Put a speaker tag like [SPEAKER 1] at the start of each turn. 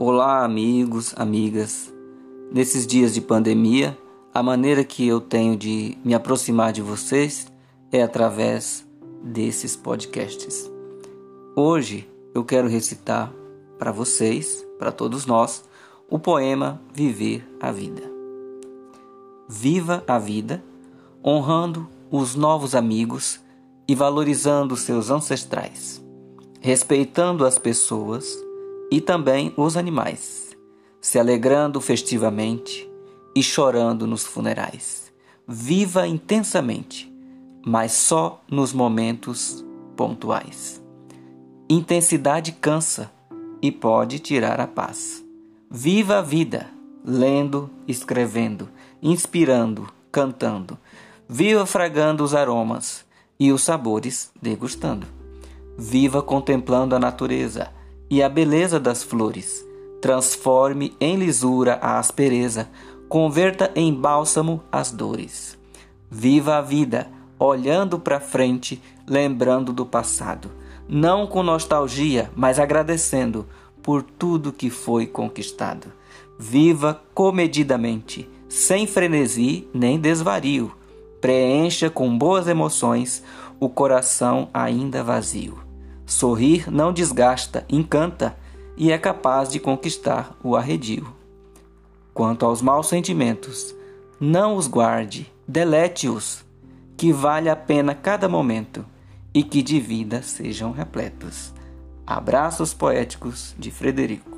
[SPEAKER 1] Olá, amigos, amigas. Nesses dias de pandemia, a maneira que eu tenho de me aproximar de vocês é através desses podcasts. Hoje eu quero recitar para vocês, para todos nós, o poema Viver a Vida. Viva a vida, honrando os novos amigos e valorizando seus ancestrais, respeitando as pessoas e também os animais, se alegrando festivamente e chorando nos funerais. Viva intensamente, mas só nos momentos pontuais. Intensidade cansa e pode tirar a paz. Viva a vida, lendo, escrevendo, inspirando, cantando. Viva fragando os aromas e os sabores degustando. Viva contemplando a natureza e a beleza das flores. Transforme em lisura a aspereza, converta em bálsamo as dores. Viva a vida, olhando para frente, lembrando do passado, não com nostalgia, mas agradecendo por tudo que foi conquistado. Viva comedidamente, sem frenesi nem desvario. Preencha com boas emoções o coração ainda vazio. Sorrir não desgasta, encanta e é capaz de conquistar o arredio. Quanto aos maus sentimentos, não os guarde, delete-os, que vale a pena cada momento e que de vida sejam repletos. Abraços poéticos de Frederico.